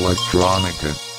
Electronica.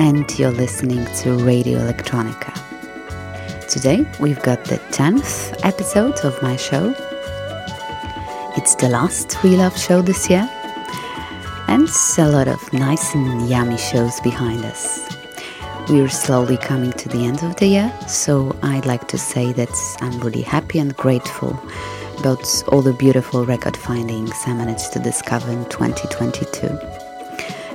And you're listening to Radio Electronica. Today we've got the 10th episode of my show. It's the last Relove show this year and a lot of nice and yummy shows behind us. We're slowly coming to the end of the year, so I'd like to say that I'm really happy and grateful about all the beautiful record findings I managed to discover in 2022.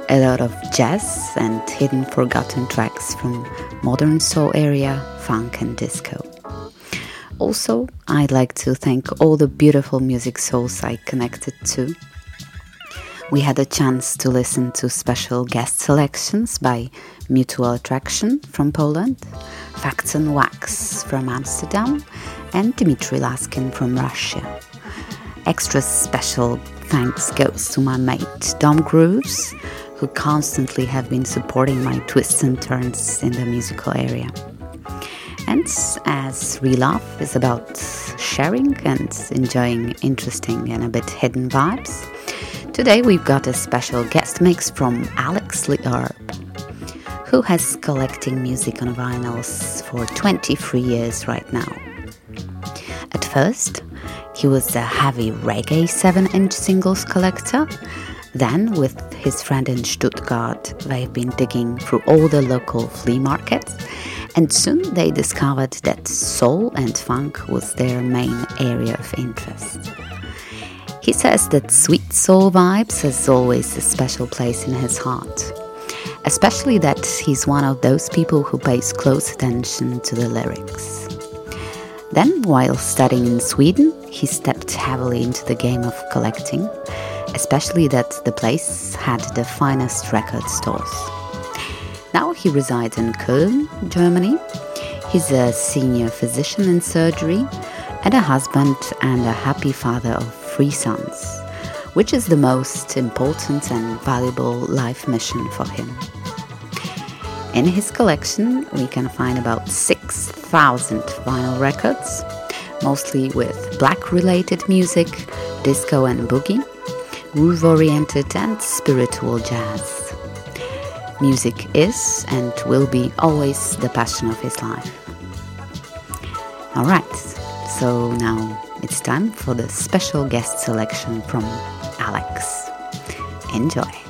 A lot of jazz and hidden forgotten tracks from modern soul area, funk and disco. Also, I'd like to thank all the beautiful music souls I connected to. We had a chance to listen to special guest selections by Mutual Attraction from Poland, Facts and Wax from Amsterdam, and Dmitry Laskin from Russia. Extra special thanks goes to my mate Dom Grooves, who constantly have been supporting my twists and turns in the musical area. And as Relove is about sharing and enjoying interesting and a bit hidden vibes, today we've got a special guest mix from Alex Le Urb, who has collecting music on vinyls for 23 years right now. At first, he was a heavy reggae 7 inch singles collector. Then, with his friend in Stuttgart, they've been digging through all the local flea markets, and soon they discovered that soul and funk was their main area of interest. He says that Sweet Soul Vibes has always a special place in his heart, especially that he's one of those people who pays close attention to the lyrics. Then, while studying in Sweden, he stepped heavily into the game of collecting, especially that the place had the finest record stores. Now he resides in Köln, Germany. He's a senior physician in surgery and a husband and a happy father of three sons, which is the most important and valuable life mission for him. In his collection, we can find about 6,000 vinyl records, mostly with black related music, disco and boogie, groove oriented and spiritual jazz. Music is and will be always the passion of his life. Alright, so now it's time for the special guest selection from Alex. Enjoy.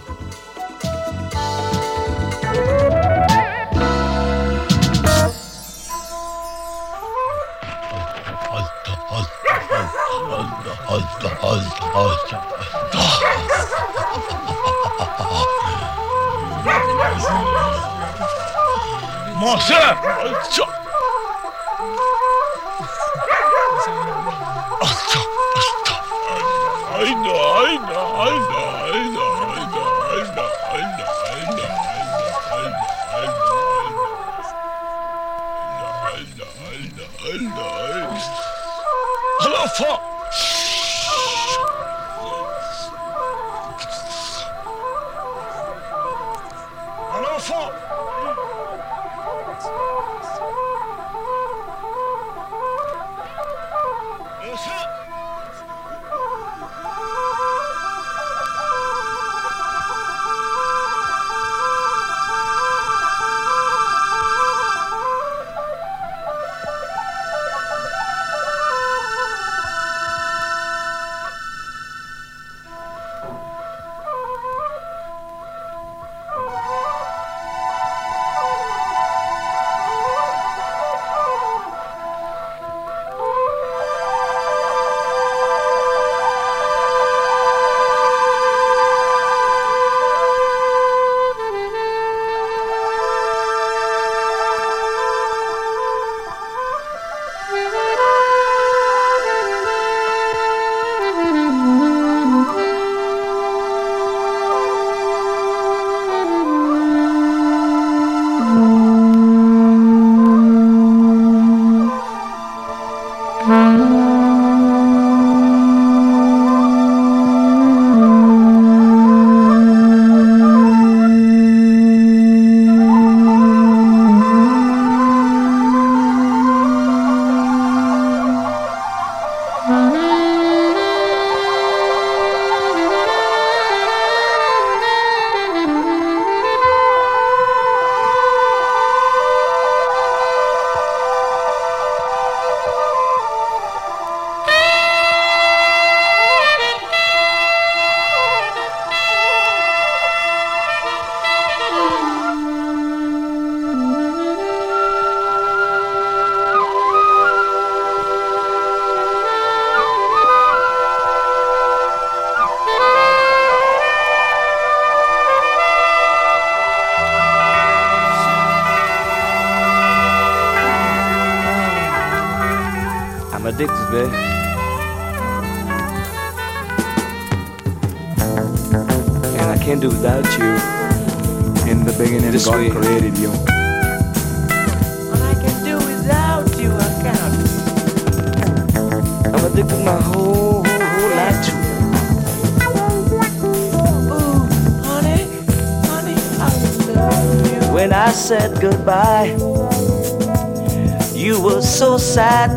Monster!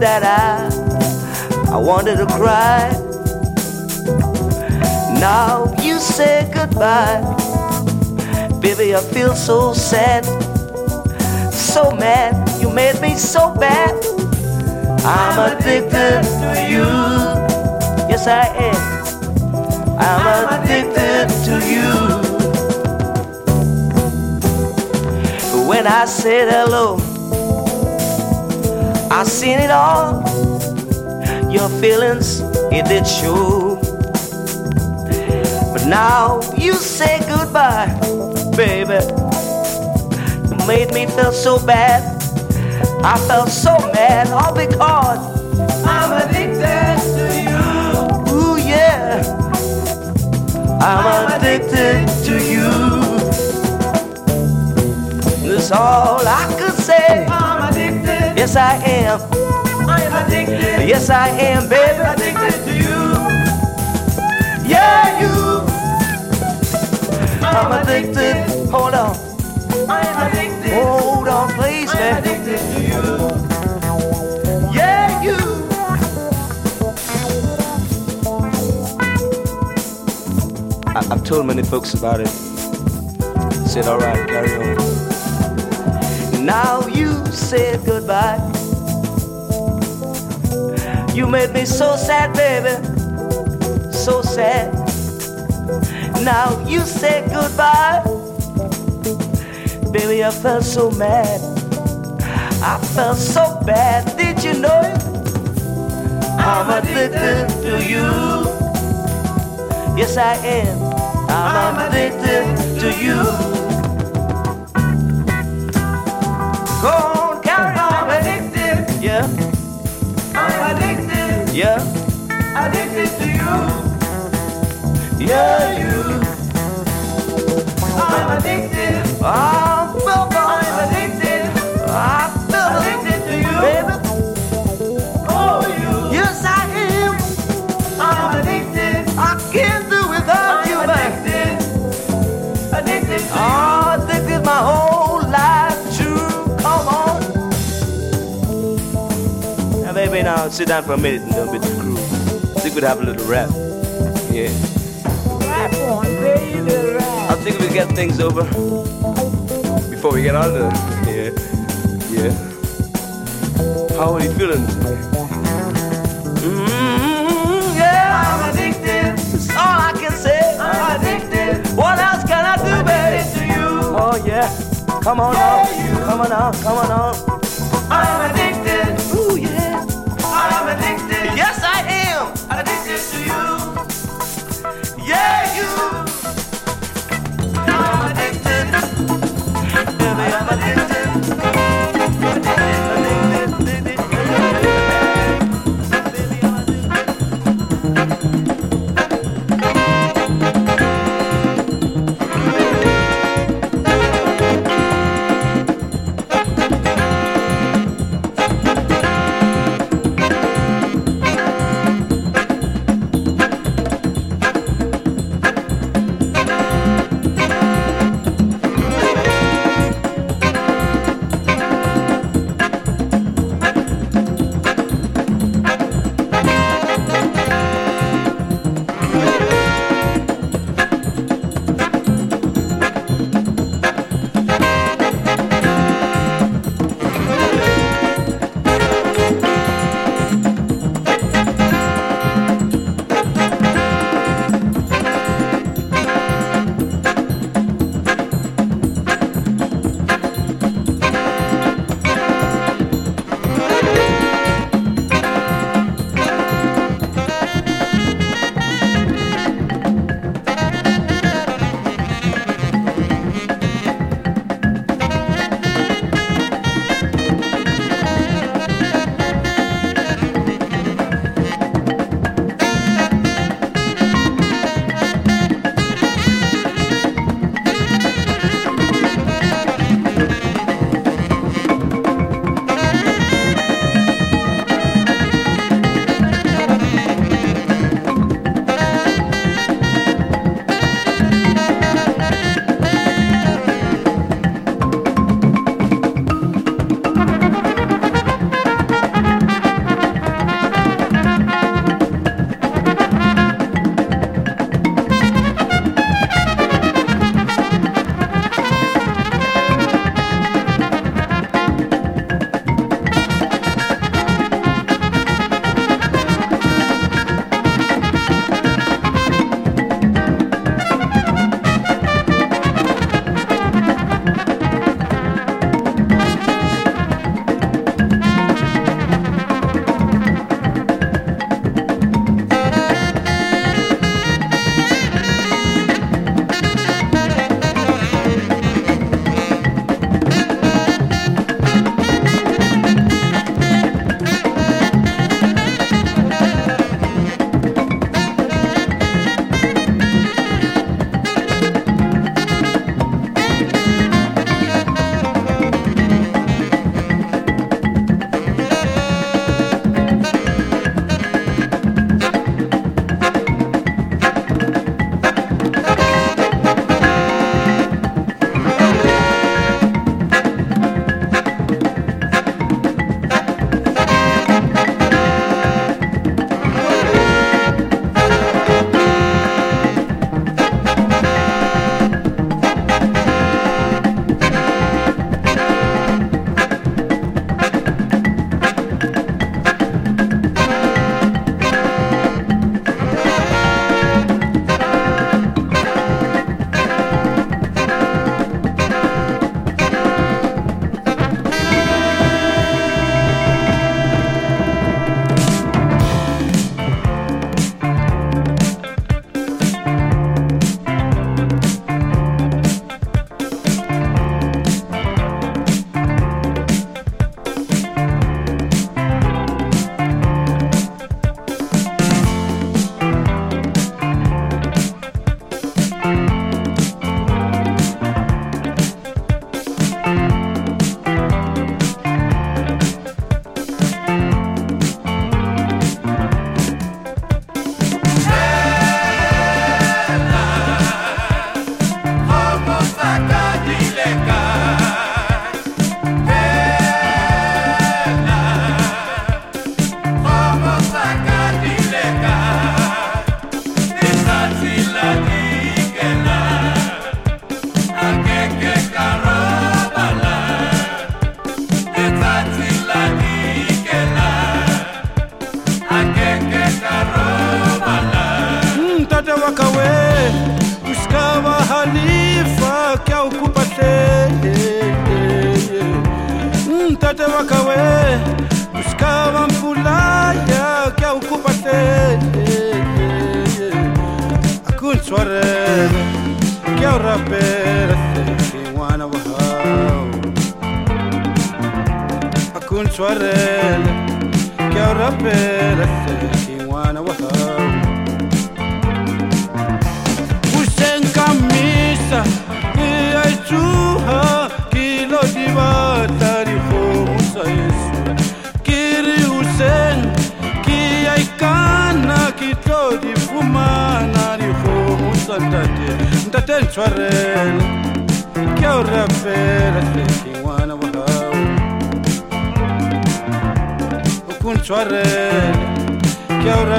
That I I wanted to cry. Now you say goodbye. Baby, I feel so sad, so mad. You made me so bad. I'm addicted to you. Yes, I am. I'm addicted to you. When I said hello, I seen it all. Your feelings, it did show. But now you say goodbye, baby. You made me feel so bad. I felt so mad, all because I'm addicted to you. Ooh, yeah. I'm addicted to you. That's all I Yes, I am. I'm addicted. Yes, I am, baby. I'm addicted to you. Yeah, you. I'm addicted. Hold on. I'm addicted. Hold on, please, man. I'm addicted to you. Yeah, you. I, I've told many folks about it. Said, all right, carry on. Now you said goodbye. You made me so sad, baby. So sad. Now you said goodbye. Baby, I felt so mad. I felt so bad. Did you know it? I'm addicted to you. Yes, I am. I'm addicted to you. Yeah. Addicted to you. Yeah, you. I'm addicted. I'm Sit down for a minute and don't be too cruel. think we'd have a little rap. Yeah. Rap on, baby, rap. I think we get things over before we get on to yeah, yeah. How are you feeling? Mm, yeah, I'm addicted. That's all I can say. I'm addicted. What else can I do, baby? To you. Oh yeah. Come on now. Come on now. Come on now. rapera sexy one of her أكون شو الريل يا rapera sexy one of her del chuarrel que ahorra peras de Tijuana, Oaxaca. O con chuarrel que ahorra.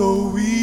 just don't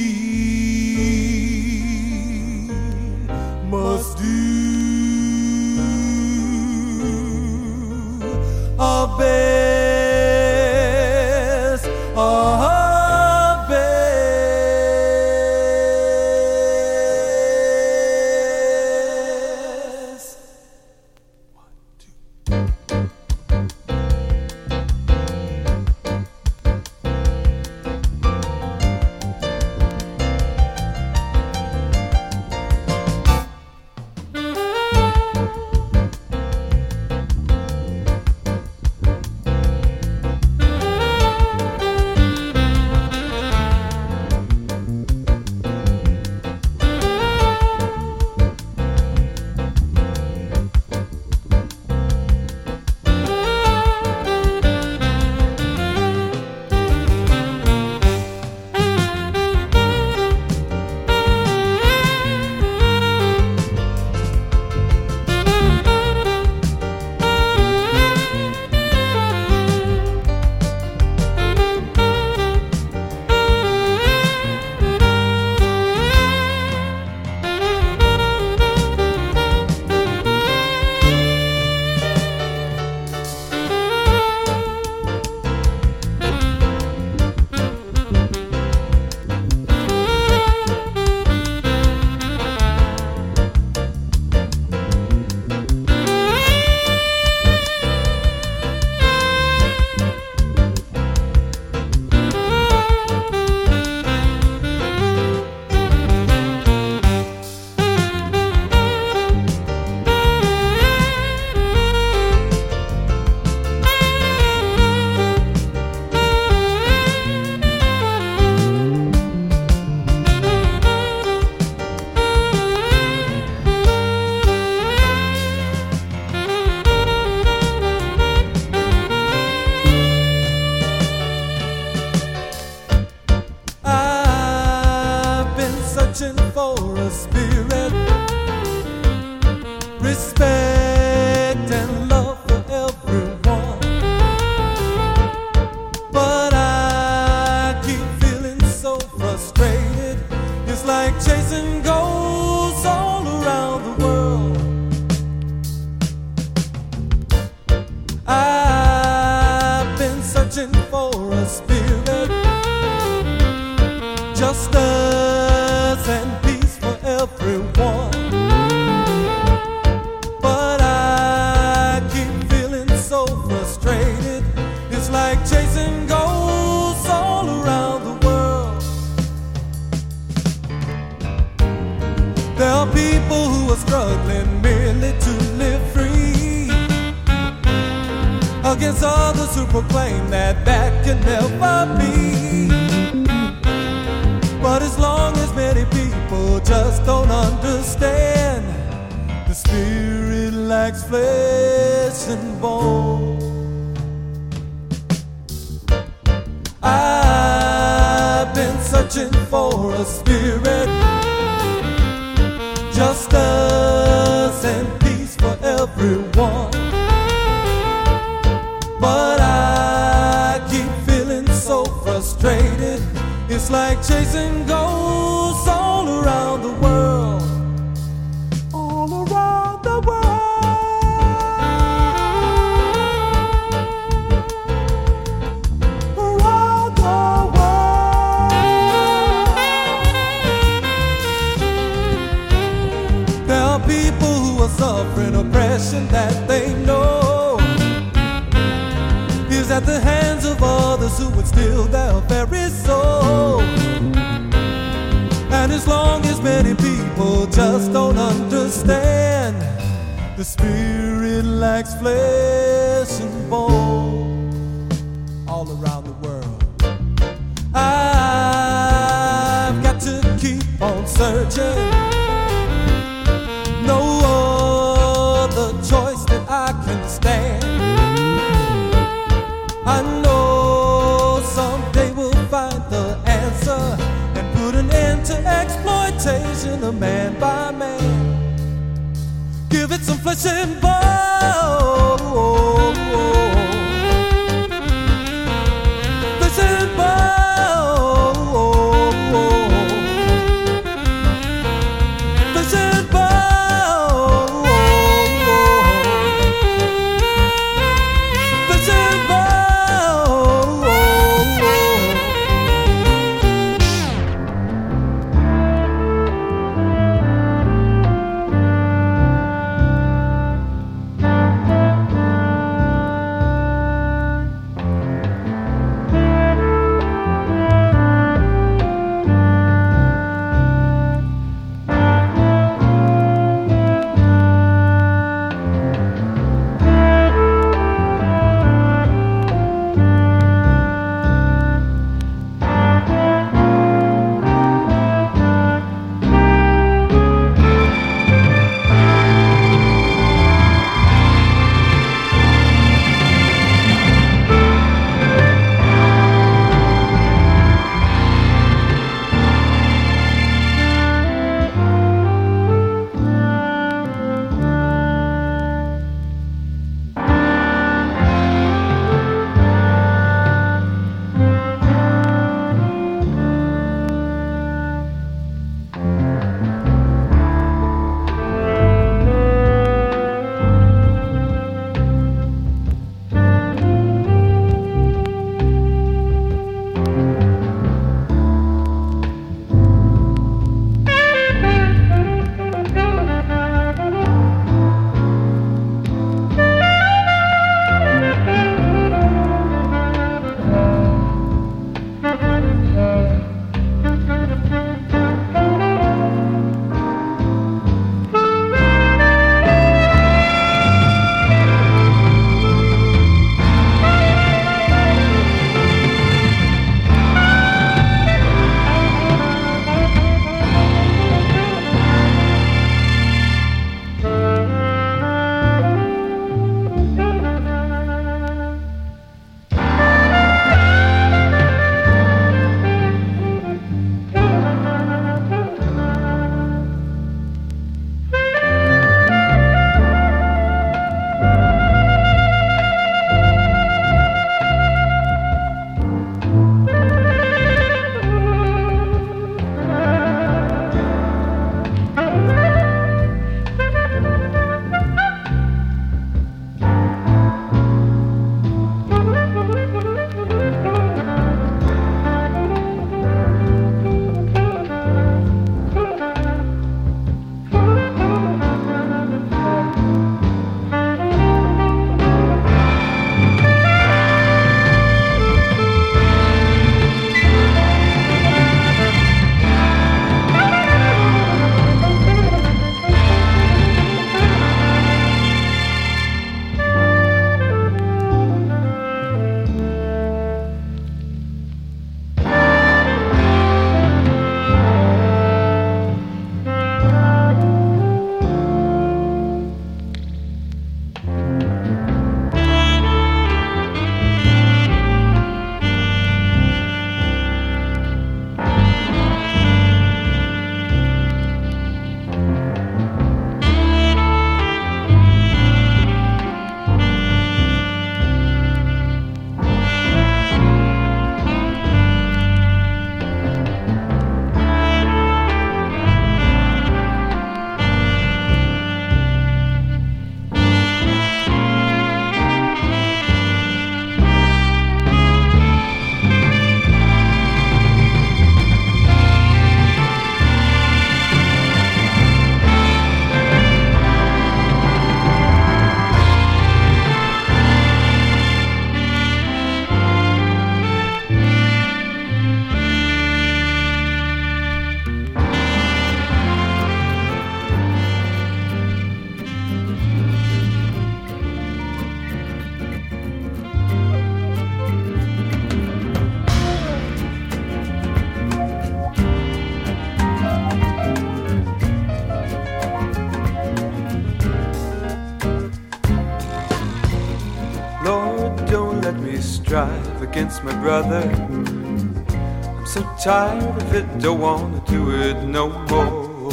against my brother. I'm so tired of it, don't wanna do it no more.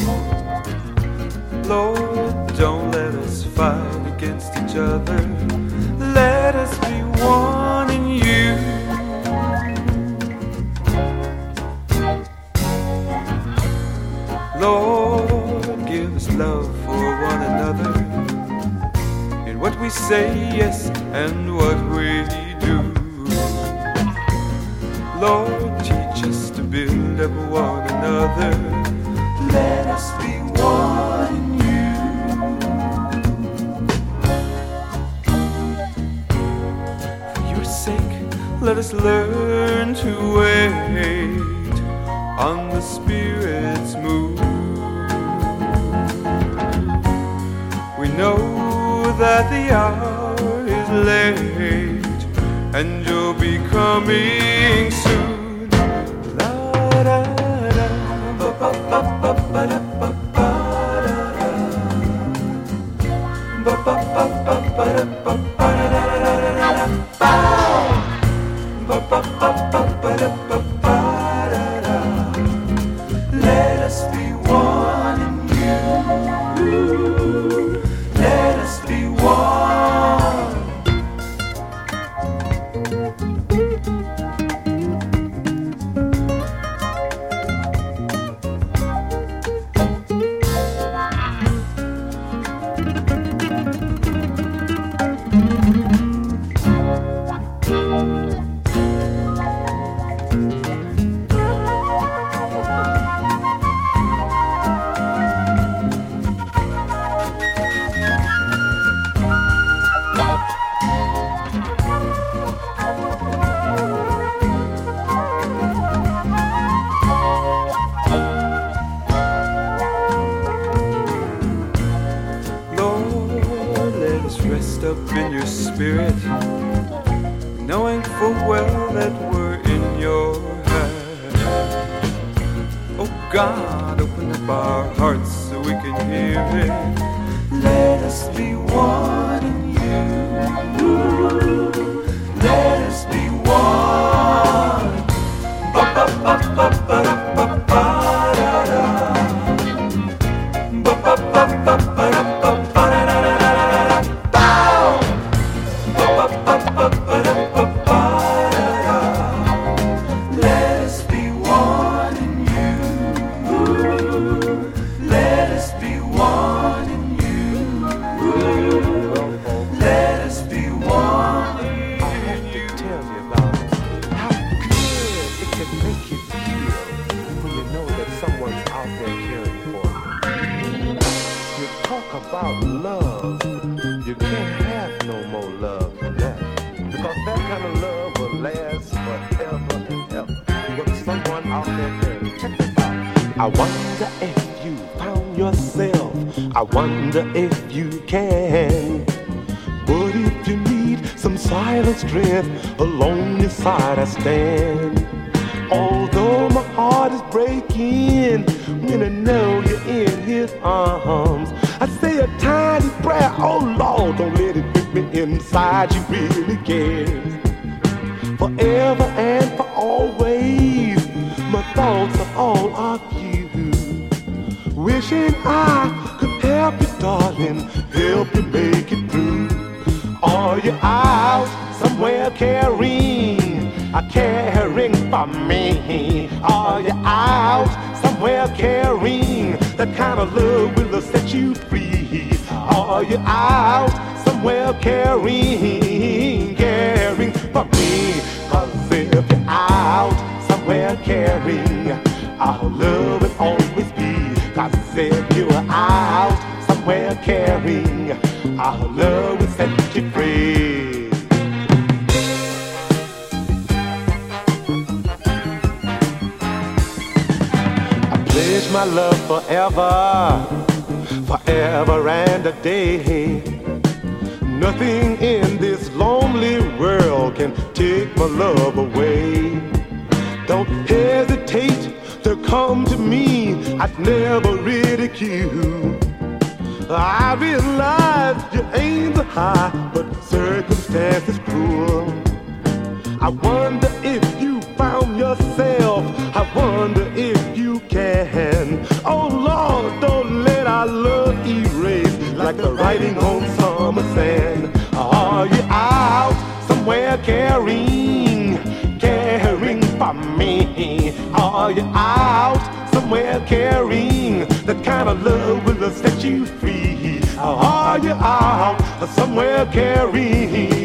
Lord, don't let us fight against each other. Let us be one in you. Lord, give us love for one another in what we say, yes, and what we. Lord, teach us to build up one another. Let us be one in you. For your sake, let us learn to wait on the Spirit's move. We know that the hour is late and you'll be coming soon. Breaking when I know you're in his arms, I say a tiny prayer, oh Lord, don't let it rip me inside, you really care. Forever and for always, my thoughts are all of you. Wishing I could help you, darling, help you make it through. Are you out somewhere caring? A caring for me. Are you out somewhere caring? That kind of love will set you free. Are you out somewhere caring? Caring for me. Cause if you're out somewhere caring, our love will always be. Cause if you're out somewhere caring, our love will set you free. my love forever, forever and a day. Nothing in this lonely world can take my love away. Don't hesitate to come to me. I'd never ridicule. I realize you aim high, but circumstances cruel. I wonder if you found yourself. I wonder can. Oh Lord, don't let our love erase like the writing on summer sand. Are you out somewhere caring, caring for me? Are you out somewhere caring? The kind of love will set you free. Are you out somewhere caring?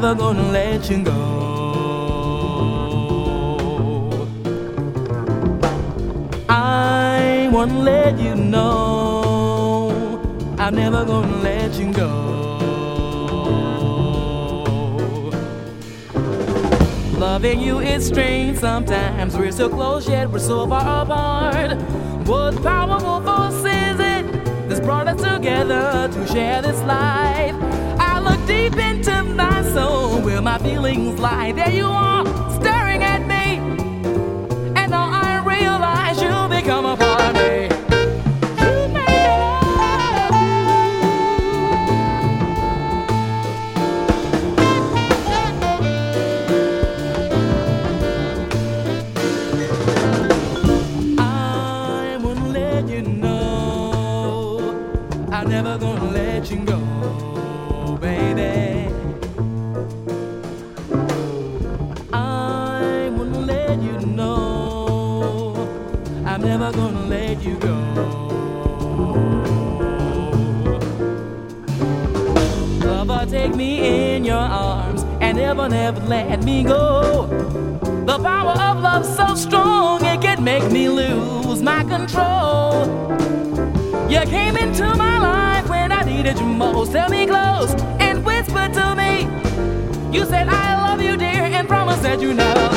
Never gonna let you go. I wanna let you know I'm never gonna let you go. Loving you is strange sometimes. We're so close yet we're so far apart. What powerful force is it that's brought us together to share this life? Deep into my soul where my feelings lie. There you are, staring at me. And now I realize you become a me in your arms and never, never let me go. The power of love so strong it can make me lose my control. You came into my life when I needed you most. Tell me close and whisper to me. You said I love you, dear, and promise that you never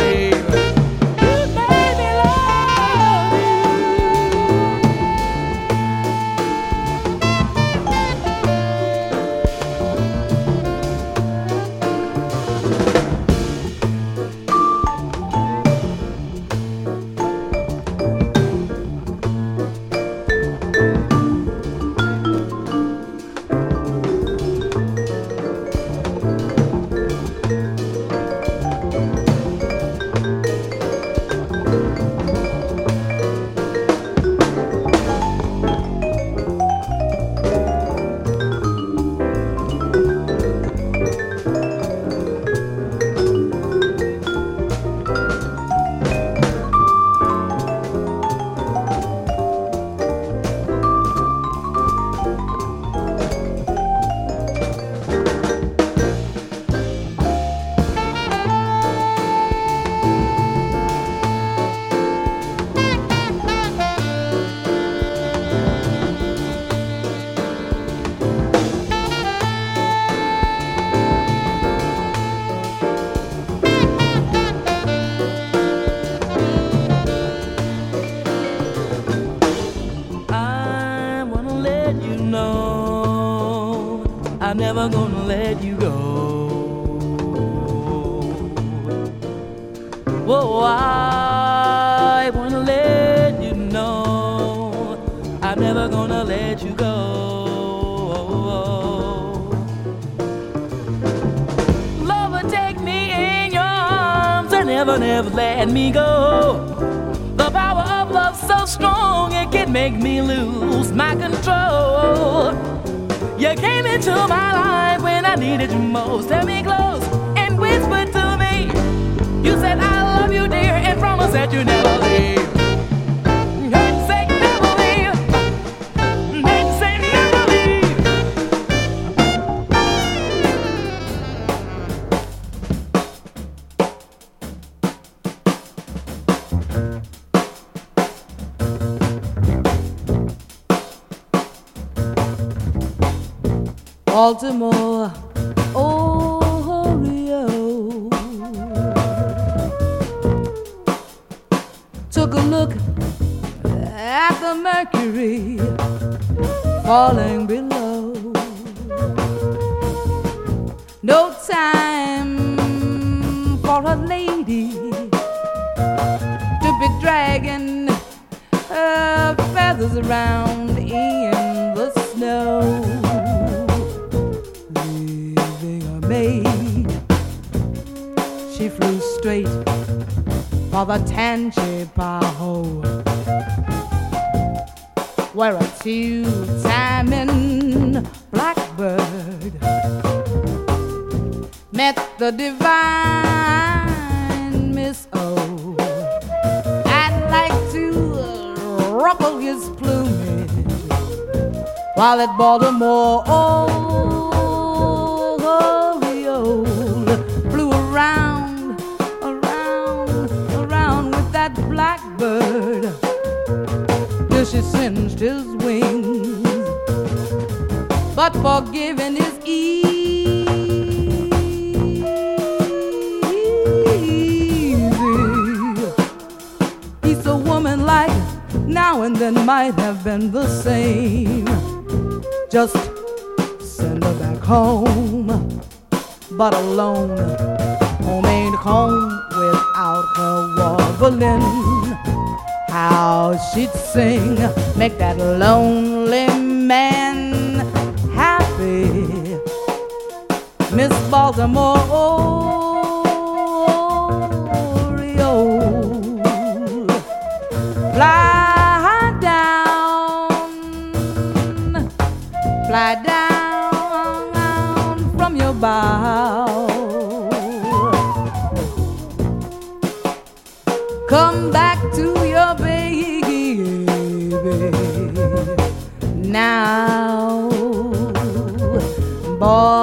mercury falling below. No time for a lady to be dragging her feathers around in the snow. Leaving her maid, she flew straight for the Tangipahoa, where a two-timing blackbird. Met the divine Miss O. I'd like to ruffle his plumage while at Baltimore. Oh, Oriole flew around, around, around with that blackbird. Does she sent but forgiving is easy. He's a woman like now and then might have been the same. Just send her back home, but alone. Home ain't home without her warbling. How she'd sing, make that lonely Baltimore, fly down, fly down from your bough. Come back to your baby now. Baltimore